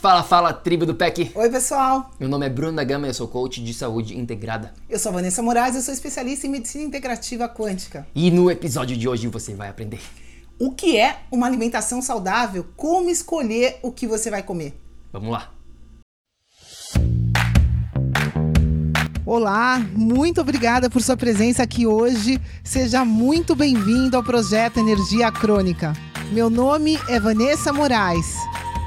Fala, fala, tribo do PEC! Oi, pessoal! Meu nome é Bruno da Gama e eu sou coach de saúde integrada. Eu sou a Vanessa Moraes, eu sou especialista em medicina integrativa quântica. E no episódio de hoje você vai aprender o que é uma alimentação saudável, como escolher o que você vai comer. Vamos lá! Olá, muito obrigada por sua presença aqui hoje. Seja muito bem-vindo ao projeto Energia Crônica. Meu nome é Vanessa Moraes.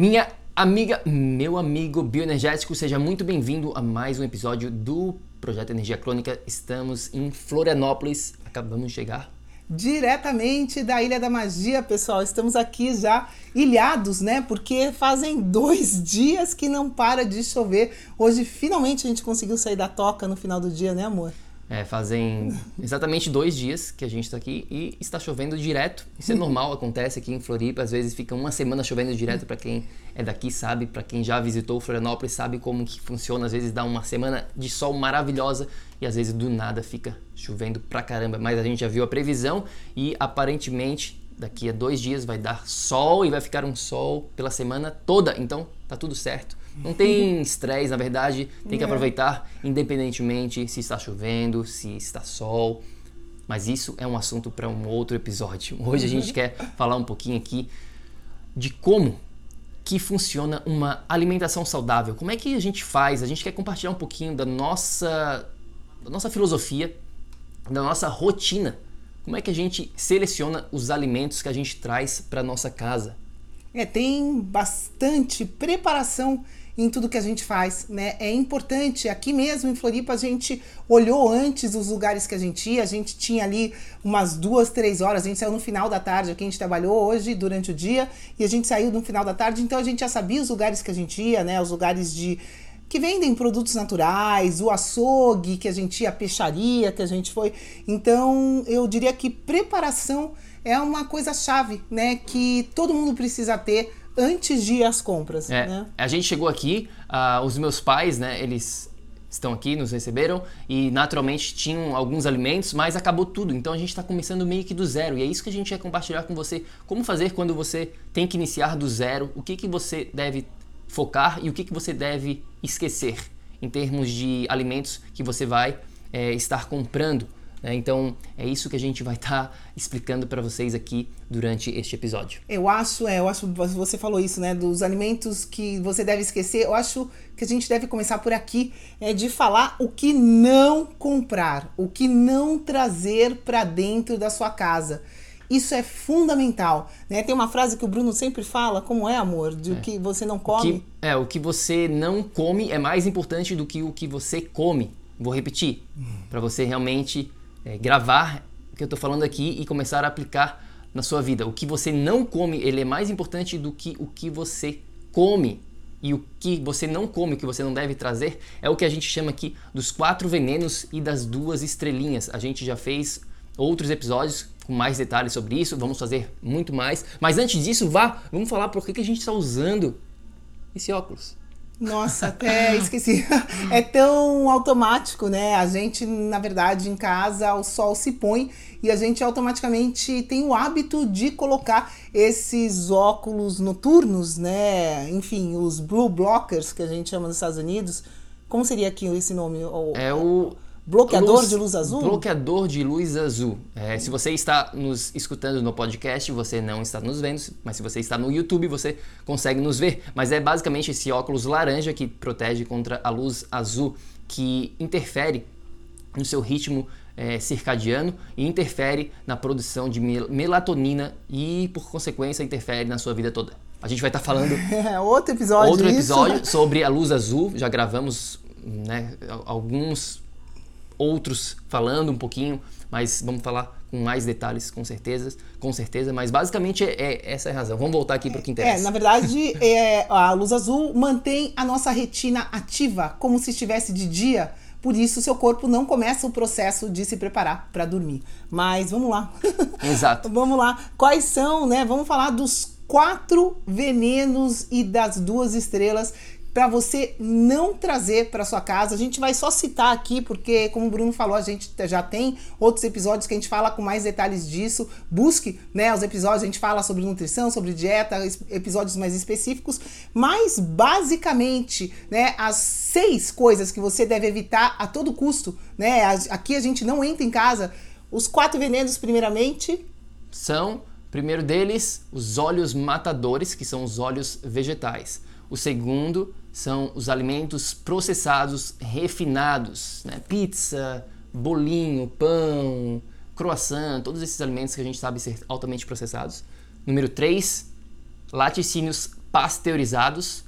Minha amiga, meu amigo bioenergético, seja muito bem-vindo a mais um episódio do Projeto Energia Crônica. Estamos em Florianópolis, acabamos de chegar. Diretamente da Ilha da Magia, pessoal. Estamos aqui já ilhados, né? Porque fazem dois dias que não para de chover. Hoje, finalmente, a gente conseguiu sair da toca no final do dia, né, amor? É, fazem exatamente dois dias que a gente está aqui e está chovendo direto. Isso é normal, acontece aqui em Floripa. Às vezes fica uma semana chovendo direto para quem é daqui sabe, para quem já visitou Florianópolis sabe como que funciona. Às vezes dá uma semana de sol maravilhosa e às vezes do nada fica chovendo pra caramba. Mas a gente já viu a previsão e aparentemente daqui a dois dias vai dar sol e vai ficar um sol pela semana toda. Então tá tudo certo. Não tem estresse, na verdade, tem que é. aproveitar independentemente se está chovendo, se está sol. Mas isso é um assunto para um outro episódio. Hoje a gente uhum. quer falar um pouquinho aqui de como que funciona uma alimentação saudável. Como é que a gente faz? A gente quer compartilhar um pouquinho da nossa da nossa filosofia, da nossa rotina. Como é que a gente seleciona os alimentos que a gente traz para nossa casa? É, tem bastante preparação em tudo que a gente faz, né? É importante, aqui mesmo em Floripa a gente olhou antes os lugares que a gente ia, a gente tinha ali umas duas, três horas, a gente saiu no final da tarde, aqui a gente trabalhou hoje durante o dia e a gente saiu no final da tarde, então a gente já sabia os lugares que a gente ia, né? Os lugares de que vendem produtos naturais, o açougue que a gente ia, a peixaria que a gente foi. Então, eu diria que preparação é uma coisa chave, né, que todo mundo precisa ter antes de ir às compras. É, né? A gente chegou aqui, uh, os meus pais, né, eles estão aqui, nos receberam e naturalmente tinham alguns alimentos, mas acabou tudo. Então a gente está começando meio que do zero e é isso que a gente quer compartilhar com você. Como fazer quando você tem que iniciar do zero? O que, que você deve focar e o que, que você deve esquecer em termos de alimentos que você vai é, estar comprando né? Então é isso que a gente vai estar tá explicando para vocês aqui durante este episódio. Eu acho, é, eu acho você falou isso, né, dos alimentos que você deve esquecer. Eu acho que a gente deve começar por aqui, é de falar o que não comprar, o que não trazer para dentro da sua casa. Isso é fundamental, né? Tem uma frase que o Bruno sempre fala, como é, amor, de é. o que você não come. Que, é, o que você não come é mais importante do que o que você come. Vou repetir, para você realmente é, gravar o que eu estou falando aqui e começar a aplicar na sua vida. O que você não come, ele é mais importante do que o que você come. E o que você não come, o que você não deve trazer, é o que a gente chama aqui dos quatro venenos e das duas estrelinhas. A gente já fez outros episódios com mais detalhes sobre isso, vamos fazer muito mais. Mas antes disso, vá, vamos falar por que, que a gente está usando esse óculos. Nossa, até esqueci. É tão automático, né? A gente, na verdade, em casa, o sol se põe e a gente automaticamente tem o hábito de colocar esses óculos noturnos, né? Enfim, os blue blockers que a gente chama nos Estados Unidos. Como seria aqui esse nome? É o Bloqueador luz- de luz azul? Bloqueador de luz azul. É, se você está nos escutando no podcast, você não está nos vendo, mas se você está no YouTube, você consegue nos ver. Mas é basicamente esse óculos laranja que protege contra a luz azul, que interfere no seu ritmo é, circadiano e interfere na produção de mel- melatonina e, por consequência, interfere na sua vida toda. A gente vai estar falando É, outro episódio. outro isso. episódio sobre a luz azul. Já gravamos né, alguns outros falando um pouquinho, mas vamos falar com mais detalhes com certeza, com certeza. Mas basicamente é, é- essa é a razão. Vamos voltar aqui para o que É, interessa. na verdade, é, a luz azul mantém a nossa retina ativa, como se estivesse de dia. Por isso, seu corpo não começa o processo de se preparar para dormir. Mas vamos lá. Exato. vamos lá. Quais são, né? Vamos falar dos quatro venenos e das duas estrelas para você não trazer para sua casa. A gente vai só citar aqui porque, como o Bruno falou, a gente já tem outros episódios que a gente fala com mais detalhes disso. Busque, né, os episódios a gente fala sobre nutrição, sobre dieta, episódios mais específicos, mas basicamente, né, as seis coisas que você deve evitar a todo custo, né? Aqui a gente não entra em casa. Os quatro venenos, primeiramente, São, primeiro deles, os óleos matadores, que são os óleos vegetais. O segundo são os alimentos processados refinados, né? pizza, bolinho, pão, croissant, todos esses alimentos que a gente sabe ser altamente processados. Número 3, laticínios pasteurizados.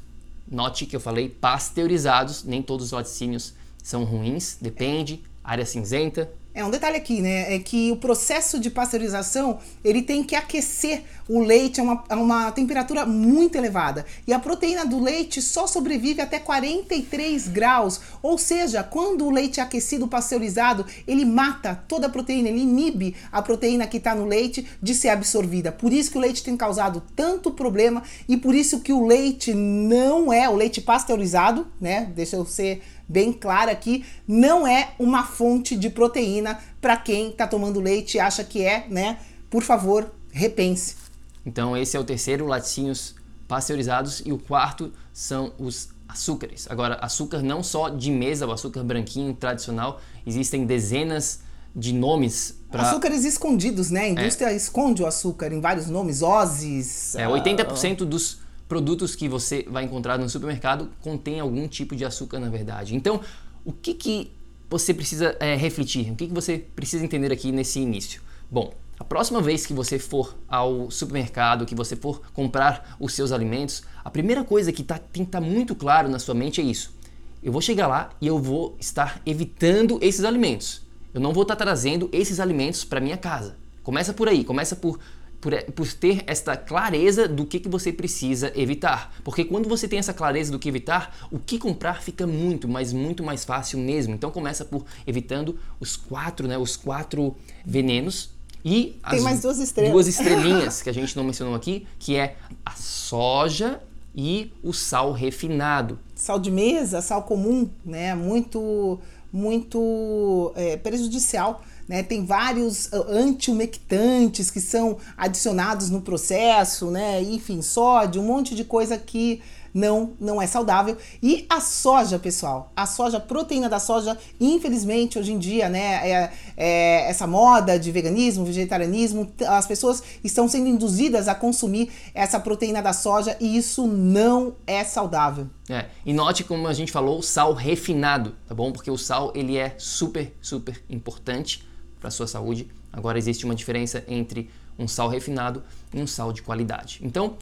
Note que eu falei pasteurizados, nem todos os laticínios são ruins, depende, área cinzenta, É um detalhe aqui, né? É que o processo de pasteurização ele tem que aquecer o leite a uma, a uma temperatura muito elevada. E a proteína do leite só sobrevive até 43 graus. Ou seja, quando o leite é aquecido, pasteurizado, ele mata toda a proteína, ele inibe a proteína que está no leite de ser absorvida. Por isso que o leite tem causado tanto problema e por isso que o leite não é o leite pasteurizado, né? Deixa eu ser bem clara aqui, não é uma fonte de proteína para quem está tomando leite e acha que é, né? Por favor, repense. Então esse é o terceiro, laticínios pasteurizados, e o quarto são os açúcares. Agora, açúcar não só de mesa, o açúcar branquinho tradicional, existem dezenas de nomes para Açúcares escondidos, né? A indústria esconde o açúcar em vários nomes, ozes. é, 80% dos produtos que você vai encontrar no supermercado contém algum tipo de açúcar, na verdade. Então, o que, que você precisa é, refletir? O que, que você precisa entender aqui nesse início? Bom, a próxima vez que você for ao supermercado, que você for comprar os seus alimentos, a primeira coisa que tá, tem que estar muito claro na sua mente é isso. Eu vou chegar lá e eu vou estar evitando esses alimentos. Eu não vou estar trazendo esses alimentos para minha casa. Começa por aí, começa por por, por ter esta clareza do que, que você precisa evitar. Porque quando você tem essa clareza do que evitar, o que comprar fica muito, mas muito mais fácil mesmo. Então começa por evitando os quatro, né, os quatro venenos e Tem mais duas estrelas. duas estrelinhas que a gente não mencionou aqui, que é a soja e o sal refinado. Sal de mesa, sal comum, né? Muito, muito é, prejudicial. Né? Tem vários uh, antiumectantes que são adicionados no processo, né? Enfim, sódio, um monte de coisa que não, não é saudável. E a soja, pessoal, a soja, a proteína da soja, infelizmente, hoje em dia, né, é, é essa moda de veganismo, vegetarianismo, as pessoas estão sendo induzidas a consumir essa proteína da soja e isso não é saudável. É, e note como a gente falou, sal refinado, tá bom? Porque o sal ele é super, super importante para sua saúde. Agora existe uma diferença entre um sal refinado e um sal de qualidade. Então,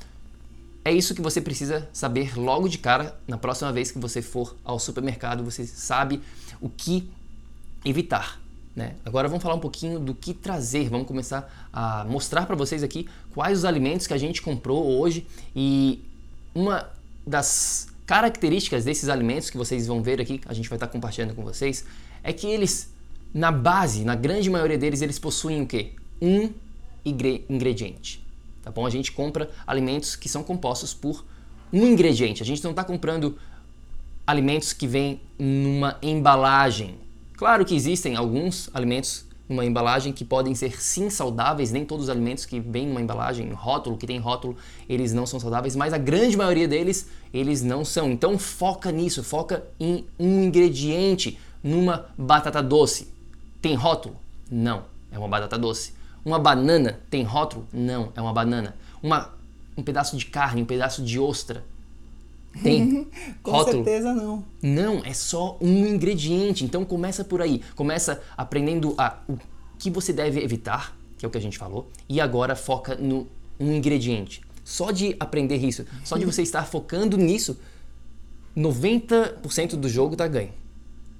é isso que você precisa saber logo de cara. Na próxima vez que você for ao supermercado, você sabe o que evitar. Né? Agora vamos falar um pouquinho do que trazer. Vamos começar a mostrar para vocês aqui quais os alimentos que a gente comprou hoje e uma das características desses alimentos que vocês vão ver aqui, a gente vai estar compartilhando com vocês, é que eles, na base, na grande maioria deles, eles possuem o quê? Um ingre- ingrediente. Tá bom? A gente compra alimentos que são compostos por um ingrediente. A gente não está comprando alimentos que vêm numa embalagem. Claro que existem alguns alimentos numa embalagem que podem ser sim saudáveis, nem todos os alimentos que vêm numa embalagem, rótulo, que tem rótulo, eles não são saudáveis, mas a grande maioria deles, eles não são. Então foca nisso, foca em um ingrediente. numa batata doce. Tem rótulo? Não, é uma batata doce. Uma banana tem rótulo? Não, é uma banana. Uma, um pedaço de carne, um pedaço de ostra tem Com rótulo? certeza não. Não, é só um ingrediente. Então começa por aí. Começa aprendendo a, o que você deve evitar, que é o que a gente falou, e agora foca no um ingrediente. Só de aprender isso, só de você estar focando nisso, 90% do jogo tá ganho.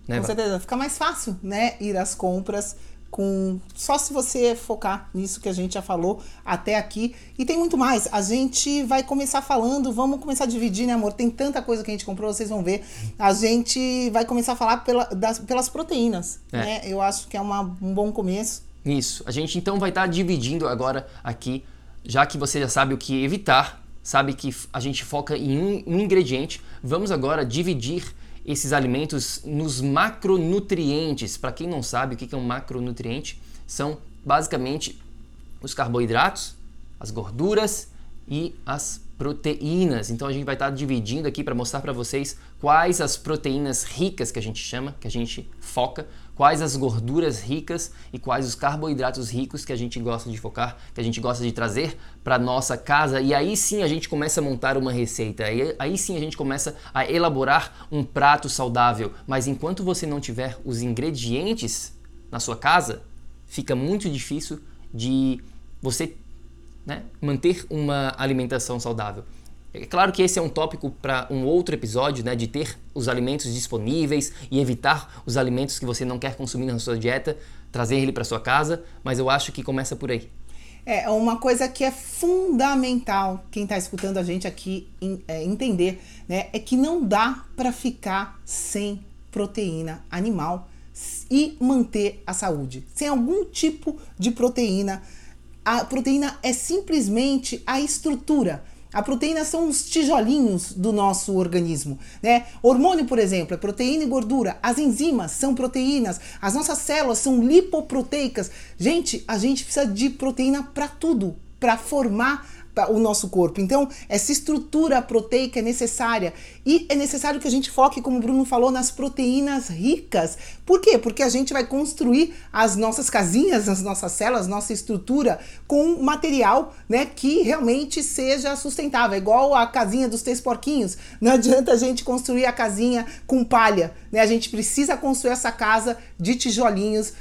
Né, Com certeza. Fica mais fácil, né? Ir às compras com só se você focar nisso que a gente já falou até aqui. E tem muito mais. A gente vai começar falando, vamos começar a dividir, né, amor? Tem tanta coisa que a gente comprou, vocês vão ver. A gente vai começar a falar pela, das, pelas proteínas, É. né? Eu acho que é uma, um bom começo. Isso. A gente então vai estar dividindo agora aqui, já que você já sabe o que evitar, sabe que a gente foca em um, um ingrediente, vamos agora dividir esses alimentos nos macronutrientes. Para quem não sabe o que é um macronutriente, são basicamente os carboidratos, as gorduras e as proteínas. Então a gente vai estar dividindo aqui para mostrar para vocês quais as proteínas ricas que a gente chama, que a gente foca, quais as gorduras ricas e quais os carboidratos ricos que a gente gosta de focar, que a gente gosta de trazer para nossa casa. E aí sim a gente começa a montar uma receita. Aí, aí sim a gente começa a elaborar um prato saudável. Mas enquanto você não tiver os ingredientes na sua casa, fica muito difícil de você né, manter uma alimentação saudável. É claro que esse é um tópico para um outro episódio, né, de ter os alimentos disponíveis e evitar os alimentos que você não quer consumir na sua dieta, trazer ele para sua casa, mas eu acho que começa por aí. É uma coisa que é fundamental quem está escutando a gente aqui é, entender, né? É que não dá para ficar sem proteína animal e manter a saúde. Sem algum tipo de proteína, a proteína é simplesmente a estrutura. A proteína são os tijolinhos do nosso organismo, né? Hormônio, por exemplo, é proteína e gordura. As enzimas são proteínas. As nossas células são lipoproteicas. Gente, a gente precisa de proteína para tudo, para formar o nosso corpo. Então, essa estrutura proteica é necessária e é necessário que a gente foque, como o Bruno falou, nas proteínas ricas. Por quê? Porque a gente vai construir as nossas casinhas, as nossas células, nossa estrutura com material, né, que realmente seja sustentável, É igual a casinha dos três porquinhos. Não adianta a gente construir a casinha com palha, né? A gente precisa construir essa casa de tijolinhos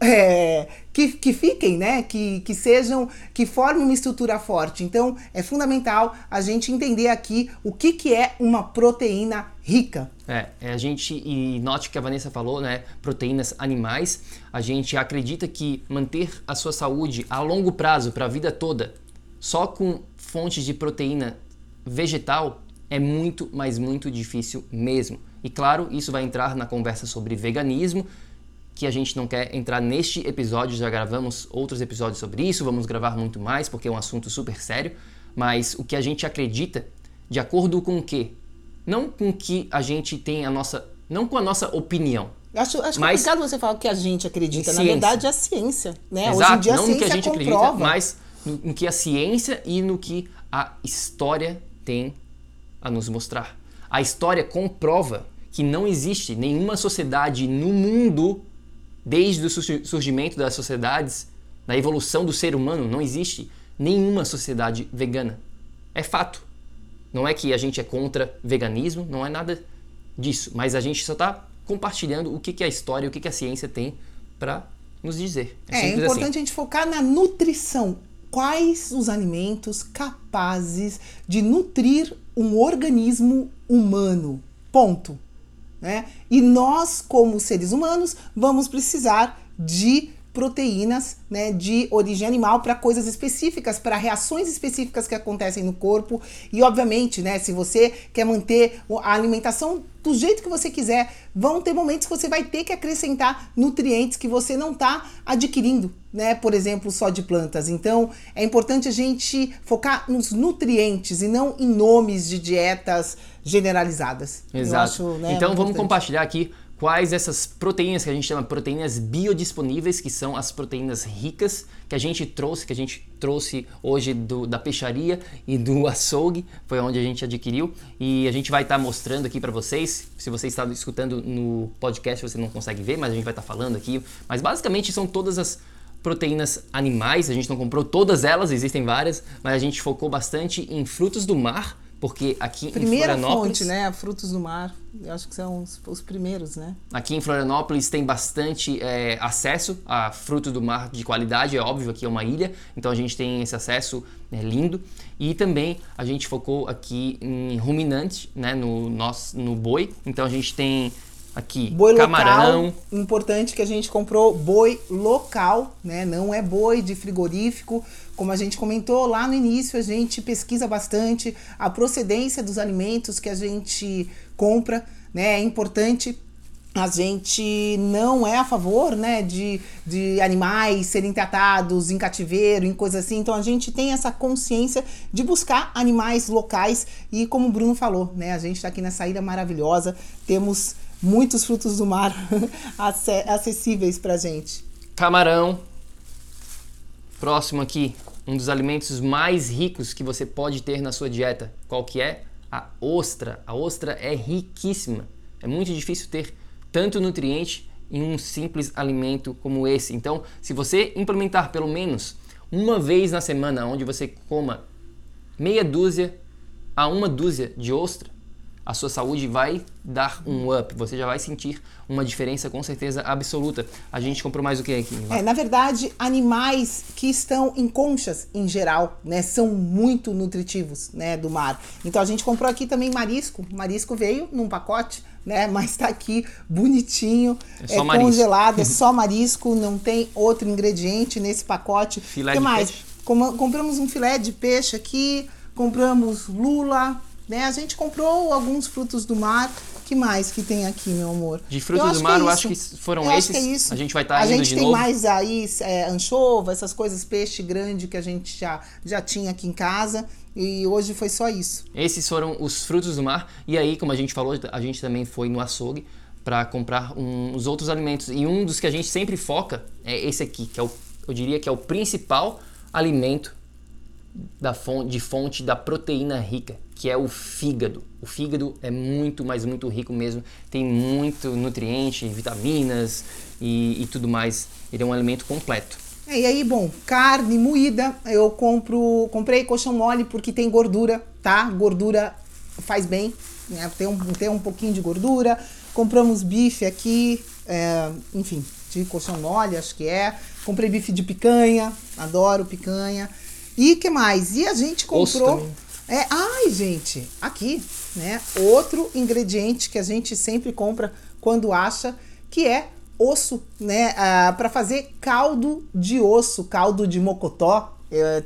é, que, que fiquem, né? Que, que sejam, que formem uma estrutura forte. Então é fundamental a gente entender aqui o que, que é uma proteína rica. É, é, a gente, e note que a Vanessa falou, né, proteínas animais, a gente acredita que manter a sua saúde a longo prazo, para a vida toda, só com fontes de proteína vegetal é muito, mas muito difícil mesmo. E claro, isso vai entrar na conversa sobre veganismo, que a gente não quer entrar neste episódio, já gravamos outros episódios sobre isso, vamos gravar muito mais porque é um assunto super sério, mas o que a gente acredita, de acordo com o quê? Não com que a gente tem a nossa, não com a nossa opinião. Acho, acho Mas- complicado você falar que a gente acredita. Em Na ciência. verdade, é a ciência. Né? Exato, Hoje em dia a não no ciência que a gente comprova. acredita, mas no, no que a ciência e no que a história tem a nos mostrar. A história comprova que não existe nenhuma sociedade no mundo, desde o surgi- surgimento das sociedades, da evolução do ser humano, não existe nenhuma sociedade vegana. É fato. Não é que a gente é contra veganismo, não é nada disso, mas a gente só está compartilhando o que, que a história o que, que a ciência tem para nos dizer. É, é simples importante assim. a gente focar na nutrição. Quais os alimentos capazes de nutrir um organismo humano? Ponto. Né? E nós, como seres humanos, vamos precisar de proteínas né, de origem animal para coisas específicas, para reações específicas que acontecem no corpo. E, obviamente, né, se você quer manter a alimentação do jeito que você quiser, vão ter momentos que você vai ter que acrescentar nutrientes que você não está adquirindo, né? Por exemplo, só de plantas. Então, é importante a gente focar nos nutrientes e não em nomes de dietas generalizadas. Exato. acho, né, então vamos compartilhar aqui quais essas proteínas que a gente chama proteínas biodisponíveis, que são as proteínas ricas que a gente trouxe, que a gente trouxe hoje do, da peixaria e do açougue, foi onde a gente adquiriu e a gente vai estar tá mostrando aqui para vocês. Se você está escutando no podcast, você não consegue ver, mas a gente vai estar tá falando aqui. Mas basicamente são todas as proteínas animais, a gente não comprou todas elas, existem várias, mas a gente focou bastante em frutos do mar porque aqui Primeira em Florianópolis... fonte, né? Frutos do mar. Eu acho que são os, os primeiros, né? Aqui em Florianópolis tem bastante é, acesso a frutos do mar de qualidade. É óbvio, aqui é uma ilha, então a gente tem esse acesso né, lindo. E também a gente focou aqui em ruminante, né? No, nosso, no boi. Então a gente tem aqui boi camarão. Local, importante que a gente comprou boi local, né? Não é boi de frigorífico. Como a gente comentou lá no início, a gente pesquisa bastante a procedência dos alimentos que a gente compra, né? É importante a gente não é a favor né, de, de animais serem tratados em cativeiro, em coisas assim. Então a gente tem essa consciência de buscar animais locais e como o Bruno falou, né, a gente está aqui nessa ilha maravilhosa, temos muitos frutos do mar acessíveis para gente. Camarão. Próximo aqui, um dos alimentos mais ricos que você pode ter na sua dieta. Qual que é? A ostra. A ostra é riquíssima. É muito difícil ter tanto nutriente em um simples alimento como esse. Então, se você implementar pelo menos uma vez na semana, onde você coma meia dúzia a uma dúzia de ostra, a sua saúde vai dar um up, você já vai sentir uma diferença com certeza absoluta. A gente comprou mais o que aqui? É, na verdade, animais que estão em conchas em geral, né, são muito nutritivos, né, do mar. Então a gente comprou aqui também marisco. Marisco veio num pacote, né, mas tá aqui bonitinho, é, é congelado, é só marisco, não tem outro ingrediente nesse pacote. Filé que mais? Peixe. compramos um filé de peixe aqui, compramos lula, né? A gente comprou alguns frutos do mar. que mais que tem aqui, meu amor? De frutos do mar, é eu acho que foram eu esses. Que é. A gente vai estar tá A gente tem novo. mais aí é, anchova, essas coisas, peixe grande que a gente já, já tinha aqui em casa. E hoje foi só isso. Esses foram os frutos do mar. E aí, como a gente falou, a gente também foi no açougue para comprar um, os outros alimentos. E um dos que a gente sempre foca é esse aqui, que é o, eu diria que é o principal alimento da fonte, de fonte da proteína rica, que é o fígado. O fígado é muito, mas muito rico mesmo, tem muito nutriente, vitaminas e, e tudo mais. Ele é um alimento completo. É, e aí, bom, carne moída, eu compro, comprei colchão mole porque tem gordura, tá? Gordura faz bem, né? Tem um, tem um pouquinho de gordura. Compramos bife aqui, é, enfim, de colchão mole, acho que é. Comprei bife de picanha, adoro picanha. E que mais? E a gente comprou. É, ai, gente, aqui, né? Outro ingrediente que a gente sempre compra quando acha, que é osso, né? Ah, para fazer caldo de osso, caldo de mocotó.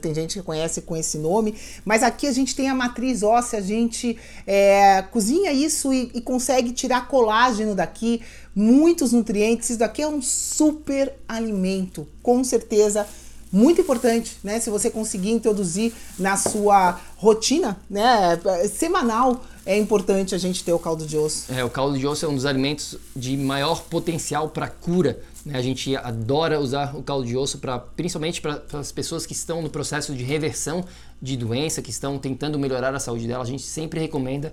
Tem gente que conhece com esse nome, mas aqui a gente tem a matriz óssea, a gente é, cozinha isso e, e consegue tirar colágeno daqui, muitos nutrientes. Isso daqui é um super alimento, com certeza muito importante, né? Se você conseguir introduzir na sua rotina, né? Semanal, é importante a gente ter o caldo de osso. É, o caldo de osso é um dos alimentos de maior potencial para cura. Né? A gente adora usar o caldo de osso para, principalmente para as pessoas que estão no processo de reversão de doença, que estão tentando melhorar a saúde dela. A gente sempre recomenda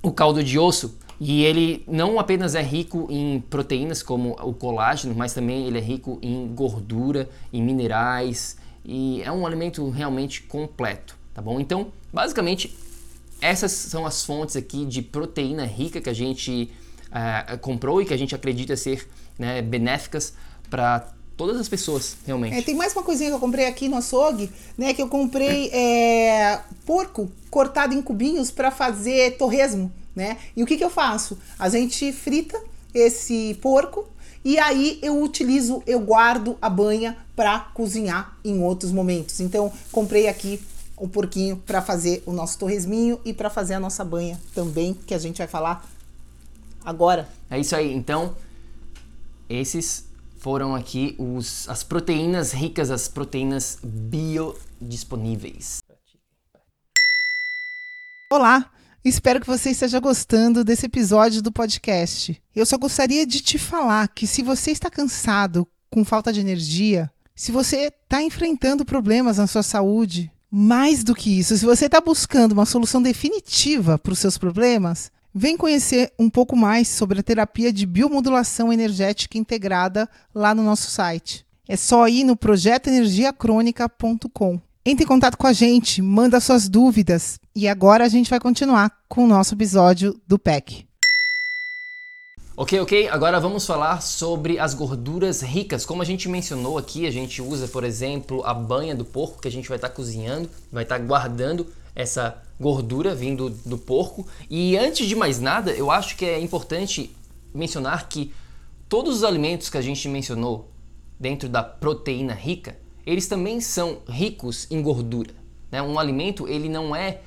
o caldo de osso e ele não apenas é rico em proteínas como o colágeno, mas também ele é rico em gordura, em minerais e é um alimento realmente completo, tá bom? Então, basicamente, essas são as fontes aqui de proteína rica que a gente uh, comprou e que a gente acredita ser né, benéficas para todas as pessoas, realmente. É, tem mais uma coisinha que eu comprei aqui no açougue, né? Que eu comprei é, porco cortado em cubinhos para fazer torresmo né? E o que, que eu faço? A gente frita esse porco e aí eu utilizo, eu guardo a banha para cozinhar em outros momentos. Então, comprei aqui o porquinho para fazer o nosso torresminho e para fazer a nossa banha também, que a gente vai falar agora. É isso aí. Então, esses foram aqui os, as proteínas ricas, as proteínas biodisponíveis. Olá, Espero que você esteja gostando desse episódio do podcast. Eu só gostaria de te falar que se você está cansado, com falta de energia, se você está enfrentando problemas na sua saúde, mais do que isso, se você está buscando uma solução definitiva para os seus problemas, vem conhecer um pouco mais sobre a terapia de biomodulação energética integrada lá no nosso site. É só ir no projetoenergiacrônica.com. Entre em contato com a gente, manda suas dúvidas e agora a gente vai continuar com o nosso episódio do PEC. Ok, ok. Agora vamos falar sobre as gorduras ricas. Como a gente mencionou aqui, a gente usa, por exemplo, a banha do porco que a gente vai estar tá cozinhando, vai estar tá guardando essa gordura vindo do porco. E antes de mais nada, eu acho que é importante mencionar que todos os alimentos que a gente mencionou dentro da proteína rica, eles também são ricos em gordura. Né? Um alimento ele não é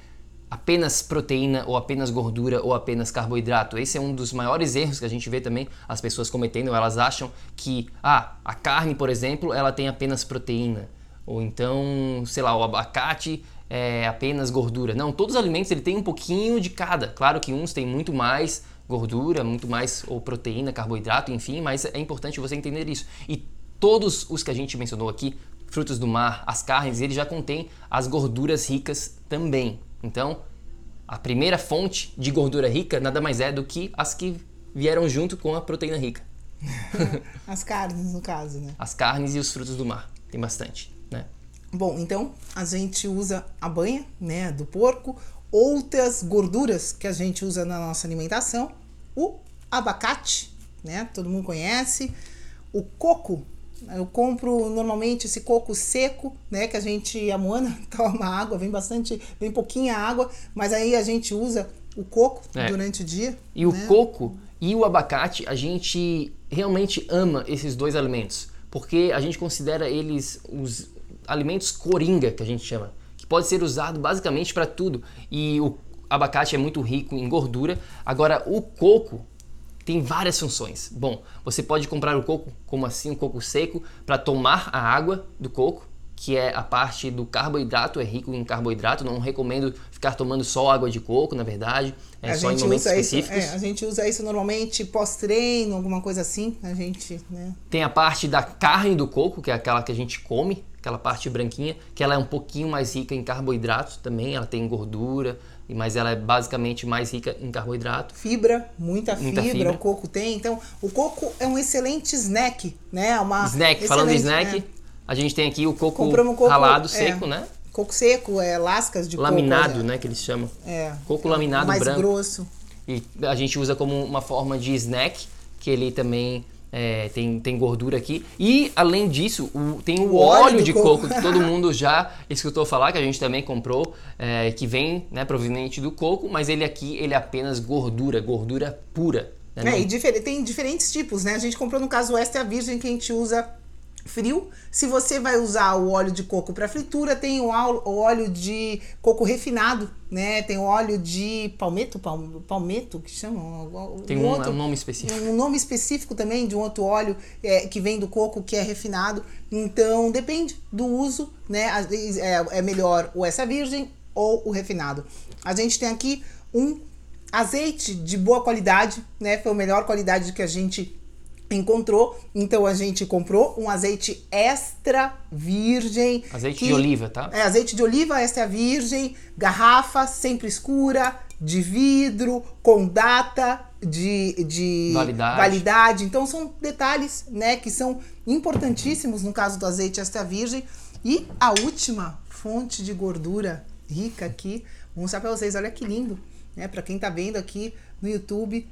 apenas proteína ou apenas gordura ou apenas carboidrato. Esse é um dos maiores erros que a gente vê também as pessoas cometendo. Elas acham que ah, a carne, por exemplo, ela tem apenas proteína. Ou então, sei lá, o abacate é apenas gordura. Não, todos os alimentos ele tem um pouquinho de cada. Claro que uns têm muito mais gordura, muito mais ou proteína, carboidrato, enfim, mas é importante você entender isso. E todos os que a gente mencionou aqui frutos do mar, as carnes, ele já contém as gorduras ricas também. Então, a primeira fonte de gordura rica nada mais é do que as que vieram junto com a proteína rica. as carnes, no caso, né? As carnes e os frutos do mar. Tem bastante, né? Bom, então a gente usa a banha, né, do porco, outras gorduras que a gente usa na nossa alimentação, o abacate, né? Todo mundo conhece, o coco, eu compro normalmente esse coco seco, né? Que a gente, a Moana toma água, vem bastante, vem pouquinha água, mas aí a gente usa o coco é. durante o dia. E né? o coco e o abacate, a gente realmente ama esses dois alimentos, porque a gente considera eles os alimentos coringa, que a gente chama, que pode ser usado basicamente para tudo. E o abacate é muito rico em gordura. Agora, o coco tem várias funções. Bom, você pode comprar o coco, como assim, um coco seco, para tomar a água do coco, que é a parte do carboidrato, é rico em carboidrato. Não recomendo ficar tomando só água de coco, na verdade, é a só em momentos específicos. Isso, é, a gente usa isso normalmente pós-treino, alguma coisa assim. A gente, né? Tem a parte da carne do coco, que é aquela que a gente come, aquela parte branquinha, que ela é um pouquinho mais rica em carboidratos também, ela tem gordura, mas ela é basicamente mais rica em carboidrato. Fibra, muita, muita fibra, fibra, o coco tem. Então, o coco é um excelente snack, né? Uma snack, falando de snack, né? a gente tem aqui o coco, coco ralado, é, seco, né? Coco seco, é lascas de laminado, coco. Laminado, né, que eles chamam. É. Coco laminado mais branco. Mais grosso. E a gente usa como uma forma de snack, que ele também é, tem, tem gordura aqui. E, além disso, o, tem o, o óleo, óleo de coco. coco. que todo mundo já escutou falar, que a gente também comprou, é, que vem né, proveniente do coco, mas ele aqui ele é apenas gordura, gordura pura. Né, é, e difer tem diferentes tipos, né? A gente comprou no caso extra virgem que a gente usa frio. Se você vai usar o óleo de coco para fritura, tem o óleo de coco refinado, né? Tem o óleo de palmeto, palmeto que chama? Tem um, outro, um, nome específico. Um nome específico também de um outro óleo é, que vem do coco que é refinado. Então depende do uso, né? É, é melhor o essa virgem ou o refinado. A gente tem aqui um azeite de boa qualidade, né? Foi a melhor qualidade que a gente encontrou. Então a gente comprou um azeite extra virgem. Azeite que, de oliva, tá? É, azeite de oliva extra virgem, garrafa sempre escura, de vidro, com data de, de validade. validade. Então são detalhes, né, que são importantíssimos no caso do azeite extra virgem. E a última fonte de gordura rica aqui, vou mostrar para vocês, olha que lindo, né? Para quem tá vendo aqui no YouTube,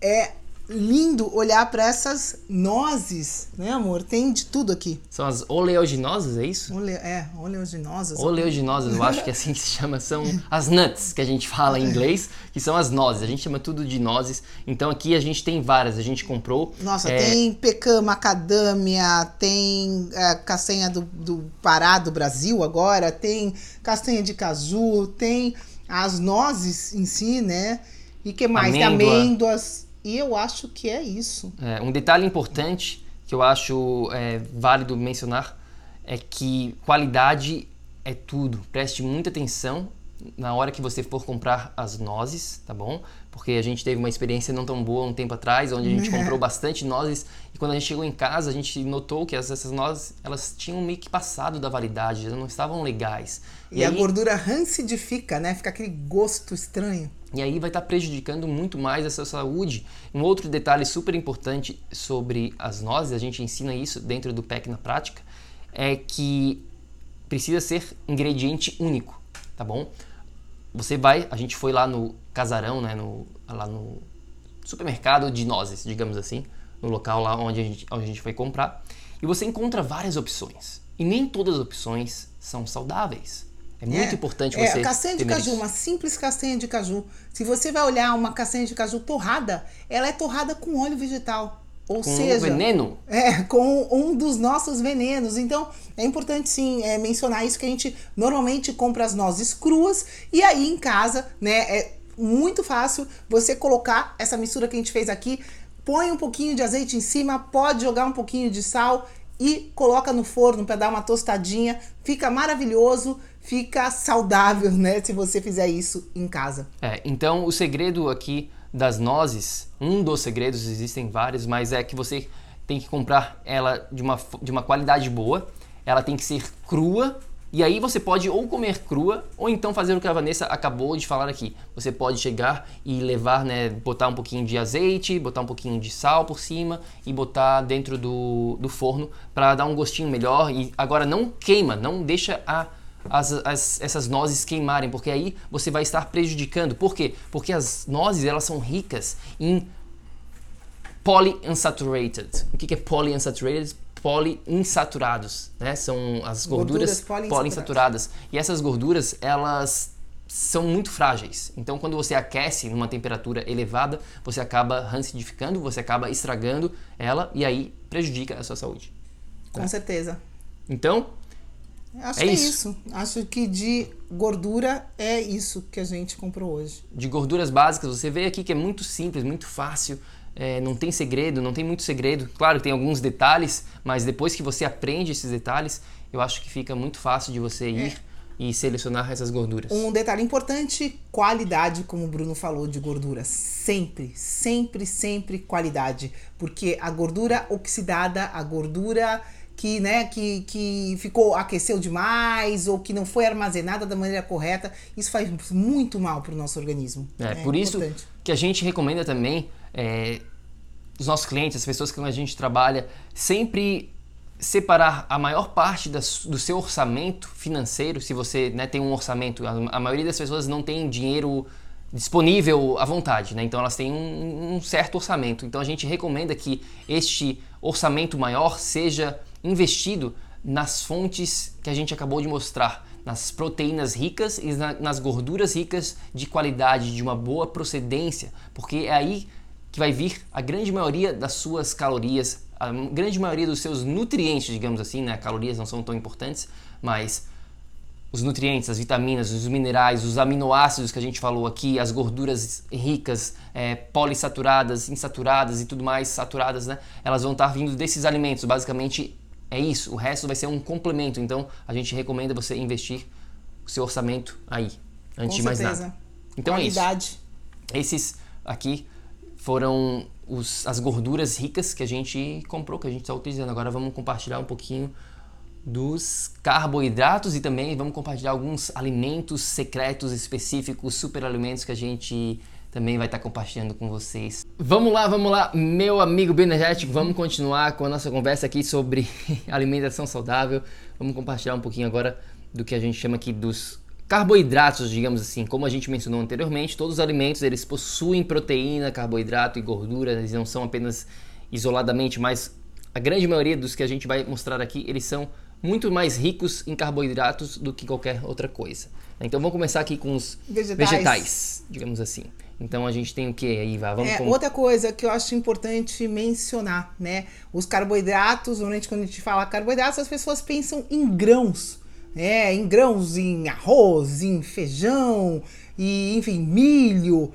é lindo olhar para essas nozes, né, amor? Tem de tudo aqui. São as oleaginosas, é isso? Ole, é, oleaginosas. Oleaginosas, eu acho que é assim que se chama. São as nuts, que a gente fala em inglês, que são as nozes. A gente chama tudo de nozes. Então aqui a gente tem várias, a gente comprou. Nossa, é... tem pecan, macadâmia, tem é, castanha do, do Pará, do Brasil agora, tem castanha de caju, tem as nozes em si, né? E que mais? Amêndoa. Tem amêndoas e eu acho que é isso. É, um detalhe importante que eu acho é, válido mencionar é que qualidade é tudo. Preste muita atenção na hora que você for comprar as nozes, tá bom? Porque a gente teve uma experiência não tão boa um tempo atrás, onde a gente comprou bastante nozes e quando a gente chegou em casa, a gente notou que essas nozes, elas tinham meio que passado da validade, elas não estavam legais. E, e a gordura rancidifica, né? Fica aquele gosto estranho. E aí vai estar tá prejudicando muito mais a sua saúde. Um outro detalhe super importante sobre as nozes, a gente ensina isso dentro do PEC na prática, é que precisa ser ingrediente único, tá bom? Você vai, a gente foi lá no casarão, né, no, lá no supermercado de nozes, digamos assim, no local lá onde a, gente, onde a gente foi comprar, e você encontra várias opções. E nem todas as opções são saudáveis. É muito é, importante você. É, castanha de caju, isso. uma simples castanha de caju. Se você vai olhar uma castanha de caju torrada, ela é torrada com óleo vegetal. Ou com seja, um veneno? É, com um dos nossos venenos. Então, é importante sim é, mencionar isso que a gente normalmente compra as nozes cruas e aí em casa, né, é muito fácil você colocar essa mistura que a gente fez aqui, põe um pouquinho de azeite em cima, pode jogar um pouquinho de sal e coloca no forno para dar uma tostadinha. Fica maravilhoso, fica saudável, né, se você fizer isso em casa. É, então o segredo aqui das nozes, um dos segredos, existem vários, mas é que você tem que comprar ela de uma, de uma qualidade boa, ela tem que ser crua, e aí você pode ou comer crua, ou então fazer o que a Vanessa acabou de falar aqui. Você pode chegar e levar, né, botar um pouquinho de azeite, botar um pouquinho de sal por cima e botar dentro do, do forno para dar um gostinho melhor. E agora não queima, não deixa a as, as, essas nozes queimarem, porque aí você vai estar prejudicando. Por quê? Porque as nozes elas são ricas em polyunsaturated. O que é polyunsaturated? Poliinsaturados, né? São as gorduras, gorduras poliinsaturadas. E essas gorduras, elas são muito frágeis. Então, quando você aquece numa temperatura elevada, você acaba rancidificando, você acaba estragando ela e aí prejudica a sua saúde. Com né? certeza. Então, Acho é que é isso. é isso. Acho que de gordura é isso que a gente comprou hoje. De gorduras básicas, você vê aqui que é muito simples, muito fácil. É, não tem segredo, não tem muito segredo. Claro que tem alguns detalhes, mas depois que você aprende esses detalhes, eu acho que fica muito fácil de você ir é. e selecionar essas gorduras. Um detalhe importante: qualidade, como o Bruno falou, de gordura. Sempre, sempre, sempre qualidade. Porque a gordura oxidada, a gordura que, né, que, que ficou aqueceu demais ou que não foi armazenada da maneira correta, isso faz muito mal para o nosso organismo. É, é por isso que a gente recomenda também é, os nossos clientes, as pessoas com a gente trabalha, sempre separar a maior parte das, do seu orçamento financeiro, se você né, tem um orçamento, a, a, maioria das pessoas não tem dinheiro disponível à vontade, né? então elas têm um, um certo orçamento. Então a gente recomenda que este orçamento maior seja investido nas fontes que a gente acabou de mostrar, nas proteínas ricas e nas gorduras ricas de qualidade, de uma boa procedência, porque é aí que vai vir a grande maioria das suas calorias, a grande maioria dos seus nutrientes, digamos assim, né? Calorias não são tão importantes, mas os nutrientes, as vitaminas, os minerais, os aminoácidos que a gente falou aqui, as gorduras ricas, é, polissaturadas, insaturadas e tudo mais, saturadas, né? Elas vão estar vindo desses alimentos. Basicamente, é isso. O resto vai ser um complemento. Então, a gente recomenda você investir o seu orçamento aí, antes Com de mais certeza. nada. Então Qualidade. é isso. Esses aqui foram os, as gorduras ricas que a gente comprou, que a gente está utilizando. Agora vamos compartilhar um pouquinho dos carboidratos e também vamos compartilhar alguns alimentos secretos específicos, super alimentos que a gente também vai estar compartilhando com vocês. Vamos lá, vamos lá, meu amigo bioenergético, vamos continuar com a nossa conversa aqui sobre alimentação saudável. Vamos compartilhar um pouquinho agora do que a gente chama aqui dos carboidratos, digamos assim. Como a gente mencionou anteriormente, todos os alimentos eles possuem proteína, carboidrato e gordura, eles não são apenas isoladamente, mas a grande maioria dos que a gente vai mostrar aqui, eles são muito mais ricos em carboidratos do que qualquer outra coisa. Então vamos começar aqui com os vegetais, vegetais digamos assim. Então a gente tem o que aí, Vá? Vamos é, com... Outra coisa que eu acho importante mencionar, né? Os carboidratos, normalmente quando a gente fala carboidratos, as pessoas pensam em grãos, né? Em grãos, em arroz, em feijão, e enfim, milho.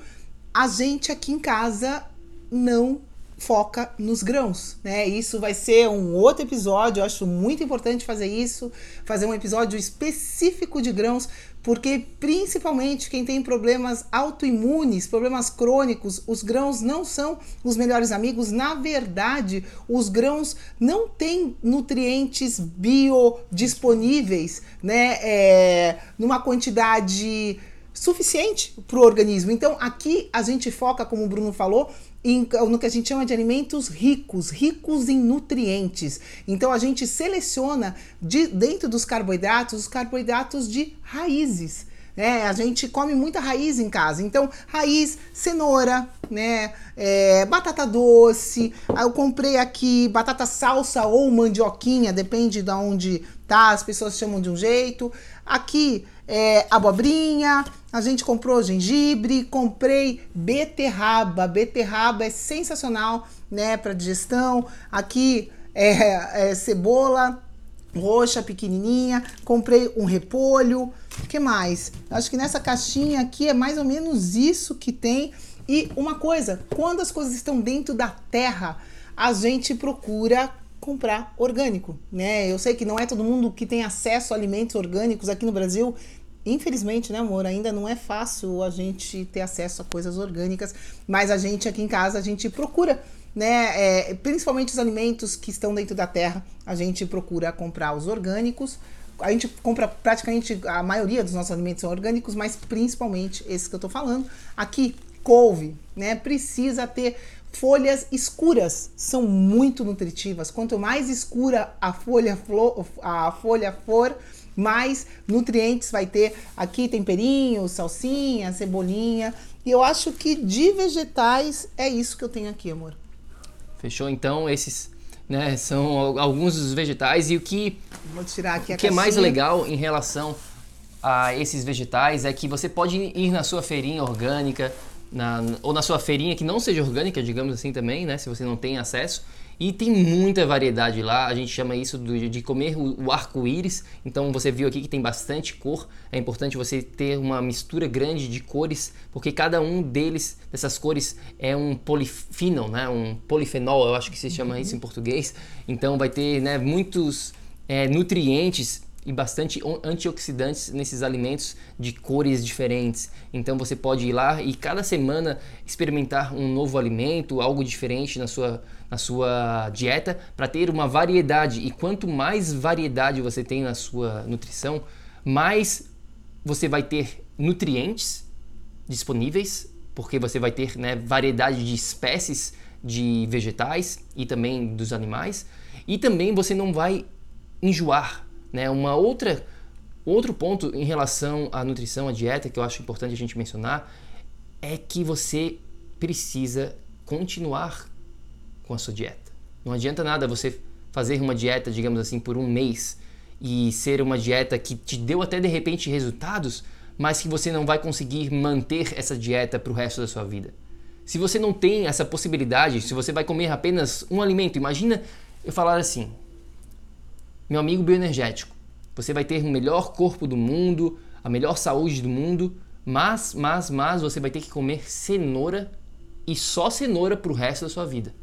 A gente aqui em casa não foca nos grãos, né? Isso vai ser um outro episódio, eu acho muito importante fazer isso, fazer um episódio específico de grãos, porque principalmente quem tem problemas autoimunes, problemas crônicos, os grãos não são os melhores amigos. Na verdade, os grãos não têm nutrientes biodisponíveis, né? É, numa quantidade suficiente para o organismo. Então, aqui a gente foca, como o Bruno falou, em, no que a gente chama de alimentos ricos, ricos em nutrientes. Então a gente seleciona de, dentro dos carboidratos os carboidratos de raízes. Né? a gente come muita raiz em casa, então raiz, cenoura, né, é, batata doce. Eu comprei aqui batata salsa ou mandioquinha, depende de onde tá. As pessoas chamam de um jeito. Aqui é, abobrinha, a gente comprou gengibre, comprei beterraba. Beterraba é sensacional, né, para digestão. Aqui é, é, cebola roxa pequenininha. Comprei um repolho. Que mais? Acho que nessa caixinha aqui é mais ou menos isso que tem. E uma coisa, quando as coisas estão dentro da terra, a gente procura comprar orgânico, né? Eu sei que não é todo mundo que tem acesso a alimentos orgânicos aqui no Brasil, Infelizmente, né, amor, ainda não é fácil a gente ter acesso a coisas orgânicas, mas a gente aqui em casa a gente procura, né, é, principalmente os alimentos que estão dentro da terra, a gente procura comprar os orgânicos. A gente compra praticamente a maioria dos nossos alimentos são orgânicos, mas principalmente esses que eu tô falando. Aqui, couve, né, precisa ter folhas escuras, são muito nutritivas. Quanto mais escura a folha, a folha for, mais nutrientes vai ter aqui temperinho, salsinha, cebolinha. E eu acho que de vegetais é isso que eu tenho aqui, amor. Fechou? Então, esses né, são alguns dos vegetais. E o que, o que é mais legal em relação a esses vegetais é que você pode ir na sua feirinha orgânica, na, ou na sua feirinha que não seja orgânica, digamos assim também, né? Se você não tem acesso. E tem muita variedade lá, a gente chama isso de comer o, arco-íris. Então você viu aqui que tem bastante cor. É importante você ter uma mistura grande de cores, porque cada um deles, dessas cores, é um polifenol, né? um polifenol, eu acho que se chama isso em português. Então vai ter né, muitos é, nutrientes e bastante antioxidantes nesses alimentos de cores diferentes. Então você pode ir lá e cada semana experimentar um novo alimento, algo diferente na sua, na sua dieta para ter uma variedade. E quanto mais variedade você tem na sua nutrição, mais você vai ter nutrientes disponíveis, porque você vai ter né, variedade de espécies de vegetais e também dos animais. E também você não vai enjoar né? Uma outra outro ponto em relação à nutrição, à dieta que eu acho importante a gente mencionar é que você precisa continuar com a sua dieta. Não adianta nada você fazer uma dieta, digamos assim, por um mês e ser uma dieta que te deu até de repente resultados, mas que você não vai conseguir manter essa dieta para o resto da sua vida. Se você não tem essa possibilidade, se você vai comer apenas um alimento, imagina eu falar assim: meu amigo bioenergético, você vai ter o melhor corpo do mundo, a melhor saúde do mundo, mas, mas, mas você vai ter que comer cenoura e só cenoura para o resto da sua vida.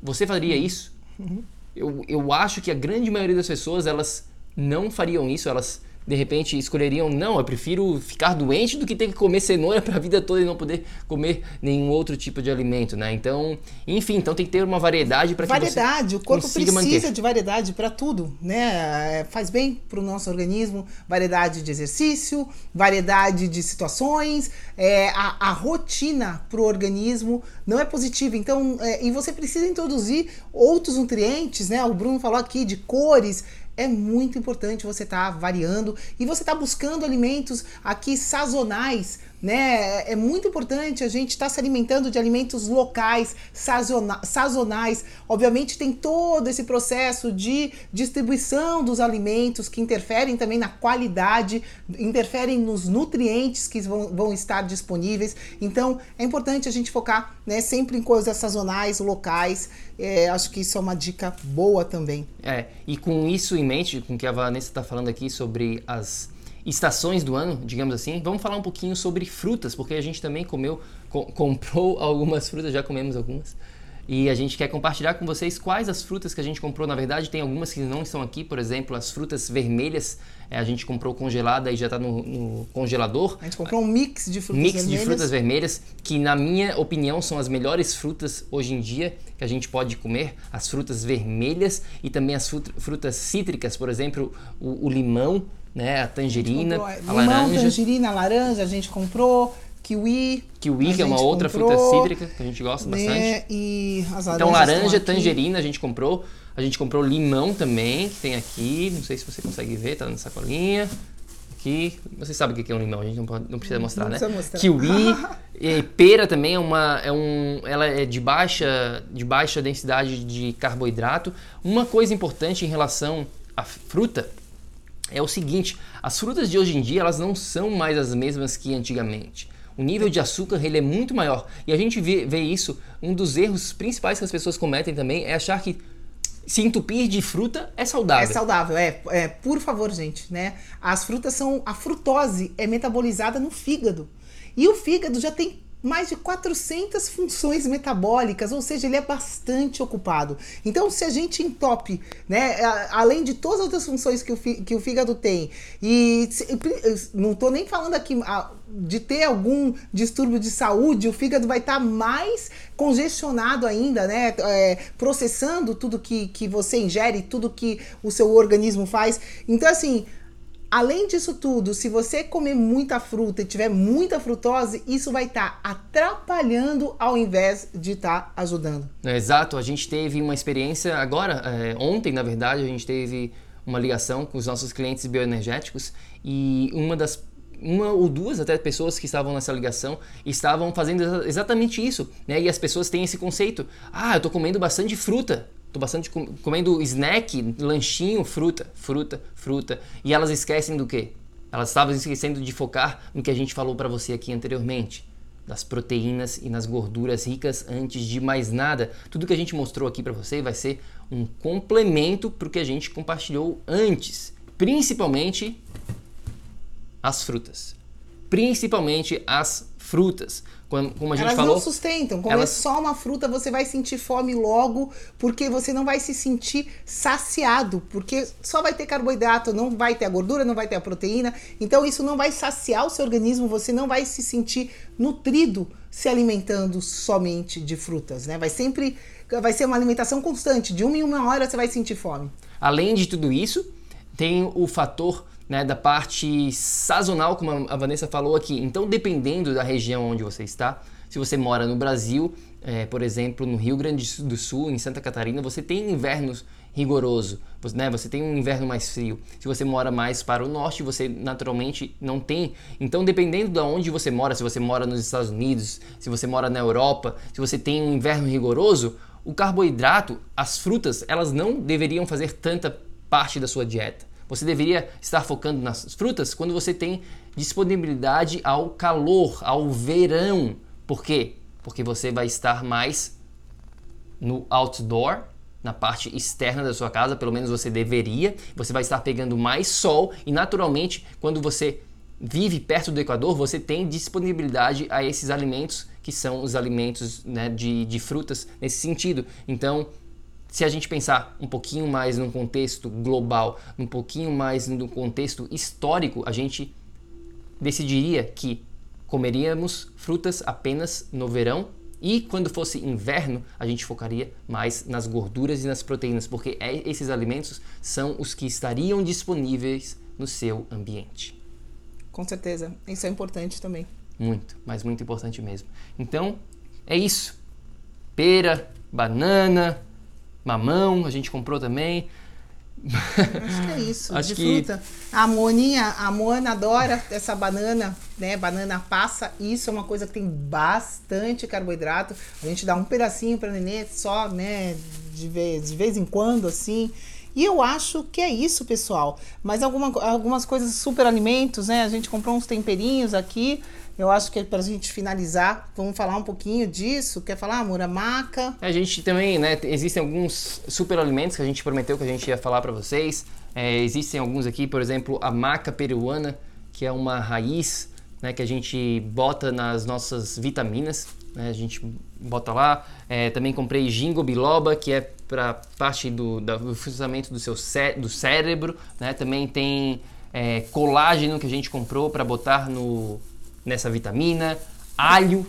Você faria isso? Uhum. Eu, eu acho que a grande maioria das pessoas elas não fariam isso, elas de repente escolheriam, não, eu prefiro ficar doente do que ter que comer cenoura para a vida toda e não poder comer nenhum outro tipo de alimento, né? Então, enfim, então tem que ter uma variedade para que Variedade, o corpo precisa manter. de variedade para tudo, né? É, faz bem para o nosso organismo, variedade de exercício, variedade de situações, é, a, a rotina para o organismo não é positiva. Então, é, e você precisa introduzir outros nutrientes, né? O Bruno falou aqui de cores, é muito importante você estar tá variando e você estar tá buscando alimentos aqui sazonais, né? É muito importante a gente estar tá se alimentando de alimentos locais, sazona sazonais. Obviamente tem todo esse processo de distribuição dos alimentos que interferem também na qualidade, interferem nos nutrientes que vão, vão estar disponíveis. Então é importante a gente focar né, sempre em coisas sazonais, locais. É, acho que isso é uma dica boa também. É, e com isso em mente, com o que a Vanessa está falando aqui sobre as estações do ano, digamos assim, vamos falar um pouquinho sobre frutas, porque a gente também comeu, co comprou algumas frutas, já comemos algumas. E a gente quer compartilhar com vocês quais as frutas que a gente comprou. Na verdade, tem algumas que não estão aqui, por exemplo, as frutas vermelhas. É, a gente comprou congelada e já está no, no, congelador. A gente comprou um mix de frutas mix vermelhas. de frutas vermelhas, que na minha opinião são as melhores frutas hoje em dia que a gente pode comer. As frutas vermelhas e também as frutas cítricas, por exemplo, o, o limão, né, a tangerina, a, comprou, a limão, laranja. tangerina, laranja, a gente comprou kiwi. Kiwi, que é uma outra comprou, fruta cítrica que a gente gosta né? bastante. E as Então, laranja, tangerina a gente comprou. A gente comprou limão também, que tem aqui. Não sei se você consegue ver, tá na sacolinha. Aqui. Você sabe o que é um limão, a gente não, pode, não precisa mostrar, Não né? precisa mostrar. Kiwi. e pera também é uma. É um, ela é de baixa, de baixa densidade de carboidrato. Uma coisa importante em relação à fruta é o seguinte: as frutas de hoje em dia elas não são mais as mesmas que antigamente. O nível de açúcar ele é muito maior e a gente vê, vê isso. Um dos erros principais que as pessoas cometem também é achar que se entupir de fruta é saudável. É saudável, é, é. Por favor, gente, né? As frutas são. A frutose é metabolizada no fígado. E o fígado já tem mais de 400 funções metabólicas, ou seja, ele é bastante ocupado. Então, se a gente entope, né, além de todas as funções que o, que o fígado tem, e não estou nem falando aqui de ter algum distúrbio de saúde, o fígado vai estar tá mais congestionado ainda, né, é, processando tudo que, que você ingere, tudo que o seu organismo faz. Então, assim, Além disso tudo, se você comer muita fruta e tiver muita frutose, isso vai estar tá atrapalhando ao invés de estar tá ajudando. Exato, a gente teve uma experiência agora, é, ontem na verdade, a gente teve uma ligação com os nossos clientes bioenergéticos e uma das uma ou duas até pessoas que estavam nessa ligação estavam fazendo exatamente isso, né? E as pessoas têm esse conceito: ah, eu tô comendo bastante fruta, tô bastante com, comendo snack, lanchinho, fruta, fruta, fruta, e elas esquecem do quê? Elas estavam esquecendo de focar no que a gente falou para você aqui anteriormente, das proteínas e nas gorduras ricas antes de mais nada. Tudo que a gente mostrou aqui para você vai ser um complemento para o que a gente compartilhou antes, principalmente as frutas. Principalmente as frutas. Como, como a gente elas falou. não sustentam. Comer elas... só uma fruta, você vai sentir fome logo, porque você não vai se sentir saciado, porque só vai ter carboidrato, não vai ter a gordura, não vai ter a proteína. Então isso não vai saciar o seu organismo, você não vai se sentir nutrido se alimentando somente de frutas, né? Vai sempre vai ser uma alimentação constante, de uma em uma hora você vai sentir fome. Além de tudo isso, tem o fator né, da parte sazonal, como a Vanessa falou aqui. Então, dependendo da região onde você está, se você mora no Brasil, é, por exemplo, no Rio Grande do Sul, em Santa Catarina, você tem invernos rigoroso, né? Você tem um inverno mais frio. Se você mora mais para o norte, você naturalmente não tem. Então, dependendo de onde você mora, se você mora nos Estados Unidos, se você mora na Europa, se você tem um inverno rigoroso, o carboidrato, as frutas, elas não deveriam fazer tanta parte da sua dieta. Você deveria estar focando nas frutas quando você tem disponibilidade ao calor, ao verão. Por quê? Porque você vai estar mais no outdoor, na parte externa da sua casa, pelo menos você deveria. Você vai estar pegando mais sol e, naturalmente, quando você vive perto do Equador, você tem disponibilidade a esses alimentos que são os alimentos né, de, de frutas nesse sentido. Então, se a gente pensar um pouquinho mais num contexto global, um pouquinho mais no contexto histórico, a gente decidiria que comeríamos frutas apenas no verão e quando fosse inverno, a gente focaria mais nas gorduras e nas proteínas, porque é, esses alimentos são os que estariam disponíveis no seu ambiente. Com certeza, isso é importante também. Muito, mas muito importante mesmo. Então, é isso. Pera, banana, mamão, a gente comprou também. Acho que é isso, Acho de que- fruta. A Moninha, a Moana adora essa banana, né? Banana passa. Isso é uma coisa que tem bastante carboidrato. A gente dá um pedacinho pra nenê só, né? De vez, de vez em quando, assim. E eu acho que é isso, pessoal. Mas alguma, algumas coisas, super alimentos, né? A gente comprou uns temperinhos aqui. Eu acho que é pra gente finalizar, vamos falar um pouquinho disso. Quer falar, amor? A maca. A gente também, né, existem alguns superalimentos que a gente prometeu que a gente ia falar para vocês. É, existem alguns aqui, por exemplo, a maca peruana, que é uma raiz né, que a gente bota nas nossas vitaminas. né? A gente bota lá. É, também comprei ginkgo biloba, que é para parte do, do funcionamento do seu cé do cérebro, né? Também tem é, colágeno que a gente comprou para botar no, nessa vitamina. Alho.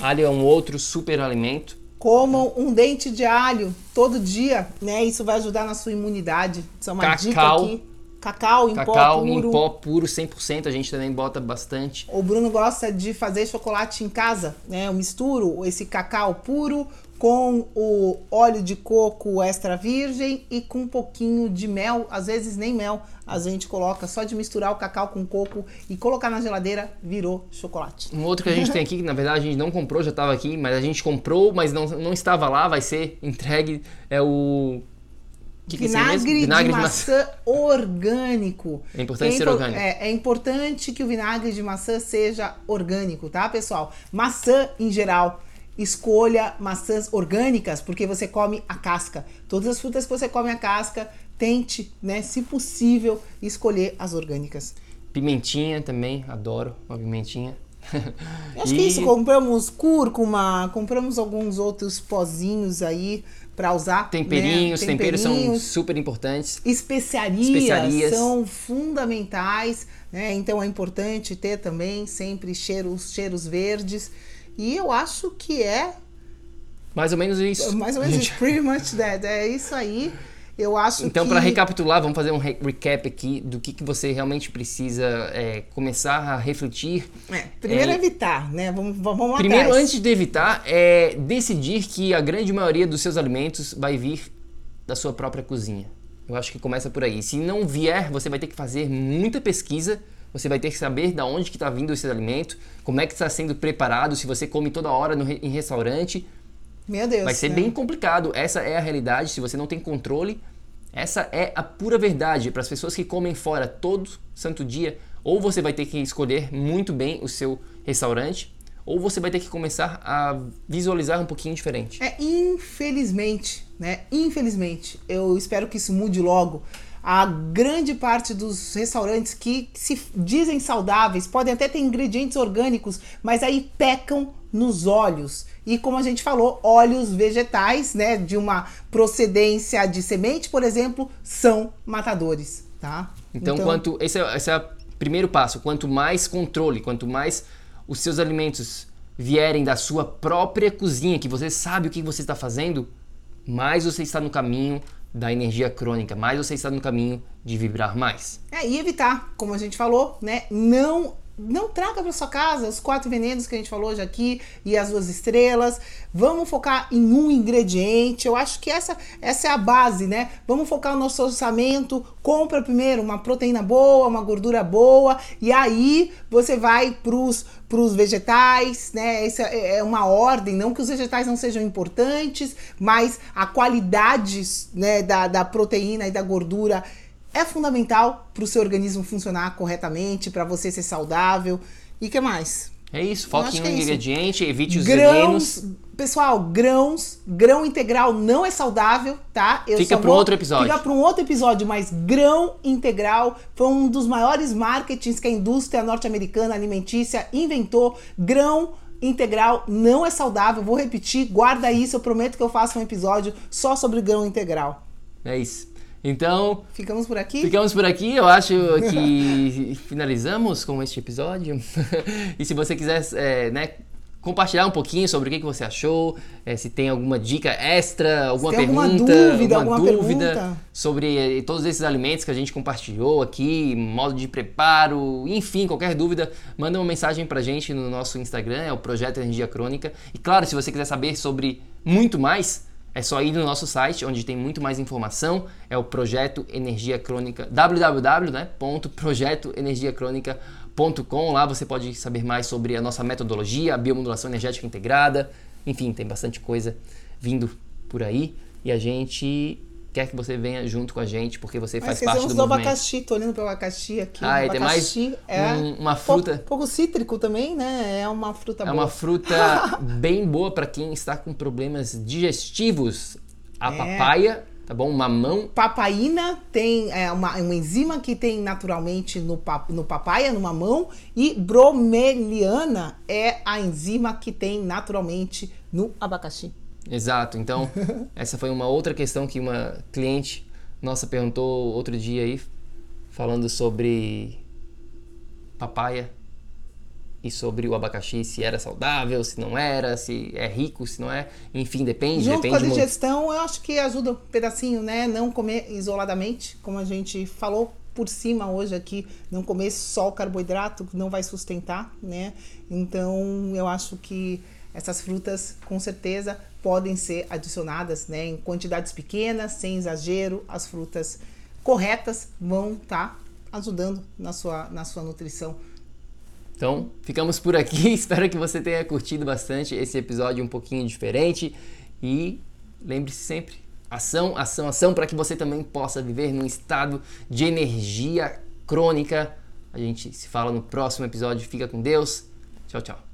Alho é um outro super alimento. Comam um dente de alho todo dia, né? Isso vai ajudar na sua imunidade. Isso é uma Cacau. dica aqui. Cacau em Cacau pó puro. em pó puro, 100%, a gente também bota bastante. O Bruno gosta de fazer chocolate em casa, né? Eu misturo esse cacau puro com o óleo de coco extra virgem e com um pouquinho de mel, às vezes nem mel, a gente coloca só de misturar o cacau com coco e colocar na geladeira, virou chocolate. Um outro que a gente tem aqui, que na verdade a gente não comprou, já estava aqui, mas a gente comprou, mas não, não estava lá, vai ser entregue, é o... que que é aí mesmo? vinagre, de maçã, orgânico. É importante é ser orgânico. É, é importante que o vinagre de maçã seja orgânico, tá, pessoal? Maçã em geral. Escolha maçãs orgânicas, porque você come a casca. Todas as frutas que você come a casca, tente, né, se possível, escolher as orgânicas. Pimentinha também, adoro uma pimentinha. Eu Acho que é isso, compramos cúrcuma, compramos alguns outros pozinhos aí para usar. Temperinhos, né? temperos são Temperinhos. super importantes. Especiarias, Especiarias. são fundamentais, né? Então é importante ter também sempre cheiros, cheiros verdes. E eu acho que é Mais ou menos isso. mais ou menos it's pretty much that. É isso aí. Eu acho Então, que para recapitular, vamos fazer um re- recap aqui do que, que você realmente precisa é, começar a refletir. É, primeiro É, evitar, né? Vamos, vamos Primeiro, atrás. antes de evitar, é decidir que a grande maioria dos seus alimentos vai vir da sua própria cozinha. Eu acho que começa por aí. Se não vier, você vai ter que fazer muita pesquisa. Você vai ter que saber de onde que está vindo esse alimento, como é que está sendo preparado, se você come toda hora no em restaurante. Meu Deus. Vai ser né? bem complicado. Essa é a realidade. Se você não tem controle, essa é a pura verdade. Para as pessoas que comem fora todo santo dia, ou você vai ter que escolher muito bem o seu restaurante, ou você vai ter que começar a visualizar um pouquinho diferente. É, infelizmente, né? Infelizmente, eu espero que isso mude logo. A grande parte dos restaurantes que se dizem saudáveis podem até ter ingredientes orgânicos, mas aí pecam nos óleos. E como a gente falou, óleos vegetais, né, de uma procedência de semente, por exemplo, são matadores, tá? Então, quanto esse é, esse é o primeiro passo. Quanto mais controle, quanto mais os seus alimentos vierem da sua própria cozinha, que você sabe o que você está fazendo, mais você está no caminho da energia crônica, mais você está no caminho de vibrar mais. É, e evitar, como a gente falou, né? Não não traga para sua casa os quatro venenos que a gente falou hoje aqui e as duas estrelas. Vamos focar em um ingrediente. Eu acho que essa, essa é a base, né? Vamos focar o nosso orçamento. Compra primeiro uma proteína boa, uma gordura boa, e aí você vai pros, pros vegetais, né? Essa é uma ordem, não que os vegetais não sejam importantes, mas a qualidade né, da, da proteína e da gordura é fundamental para o seu organismo funcionar corretamente, para você ser saudável. E que mais? É isso, foque em um é ingrediente, evite os venenos. Grãos, pessoal, grãos, grão integral não é saudável, tá? Eu Fica pra um outro episódio. Fica para um outro episódio, mas grão integral foi um dos maiores marketings que a indústria norte-americana alimentícia inventou. Grão integral não é saudável. Vou repetir, guarda isso, eu prometo que eu faço um episódio só sobre grão integral. É isso. Então, Ficamos por aqui? ficamos por aqui. Eu acho que finalizamos com este episódio. e se você quiser, é, né, compartilhar um pouquinho sobre o que que você achou, é, se tem alguma dica extra, alguma tem alguma pergunta, dúvida, alguma alguma dúvida pergunta. sobre eh, todos esses alimentos que a gente compartilhou aqui, modo de preparo, enfim, qualquer dúvida, manda uma mensagem pra gente no nosso Instagram, é o Projeto Energia Crônica. E claro, se você quiser saber sobre muito mais, é só ir no nosso site, onde tem muito mais informação. É o Projeto Energia Crônica, www.projetoenergiacronica.com. Lá você pode saber mais sobre a nossa metodologia, a biomodulação energética integrada. Enfim, tem bastante coisa vindo por aí. E a gente quer que você venha junto com a gente, porque você Ah, faz parte do movimento. abacaxi, tô olhando pro abacaxi aqui. Ah, tem mais abacaxi é um- uma fruta. Pouco, cítrico também, né? É uma fruta É boa. uma fruta bem boa para quem está com problemas digestivos. A É. papaya tá bom? Mamão. Papaina tem é, uma, uma enzima que tem naturalmente no, pap, no papaya, no mamão. E bromeliana é a enzima que tem naturalmente no abacaxi. Exato. Então, essa foi uma outra questão que uma cliente nossa perguntou outro dia aí, falando sobre papaya e sobre o abacaxi, se era saudável, se não era, se é rico, se não é, enfim, depende. Junto depende com a digestão, eu acho que ajuda um pedacinho, né? Não comer isoladamente, como a gente falou por cima hoje aqui, não comer só o carboidrato não vai sustentar, né? Então, eu acho que essas frutas, com certeza, podem ser adicionadas, né, em quantidades pequenas, sem exagero. As frutas corretas vão estar tá ajudando na sua, na sua nutrição então, ficamos por aqui. Espero que você tenha curtido bastante esse episódio um pouquinho diferente. E lembre-se sempre: ação, ação, ação, para que você também possa viver num estado de energia crônica. A gente se fala no próximo episódio. Fica com Deus. Tchau, tchau.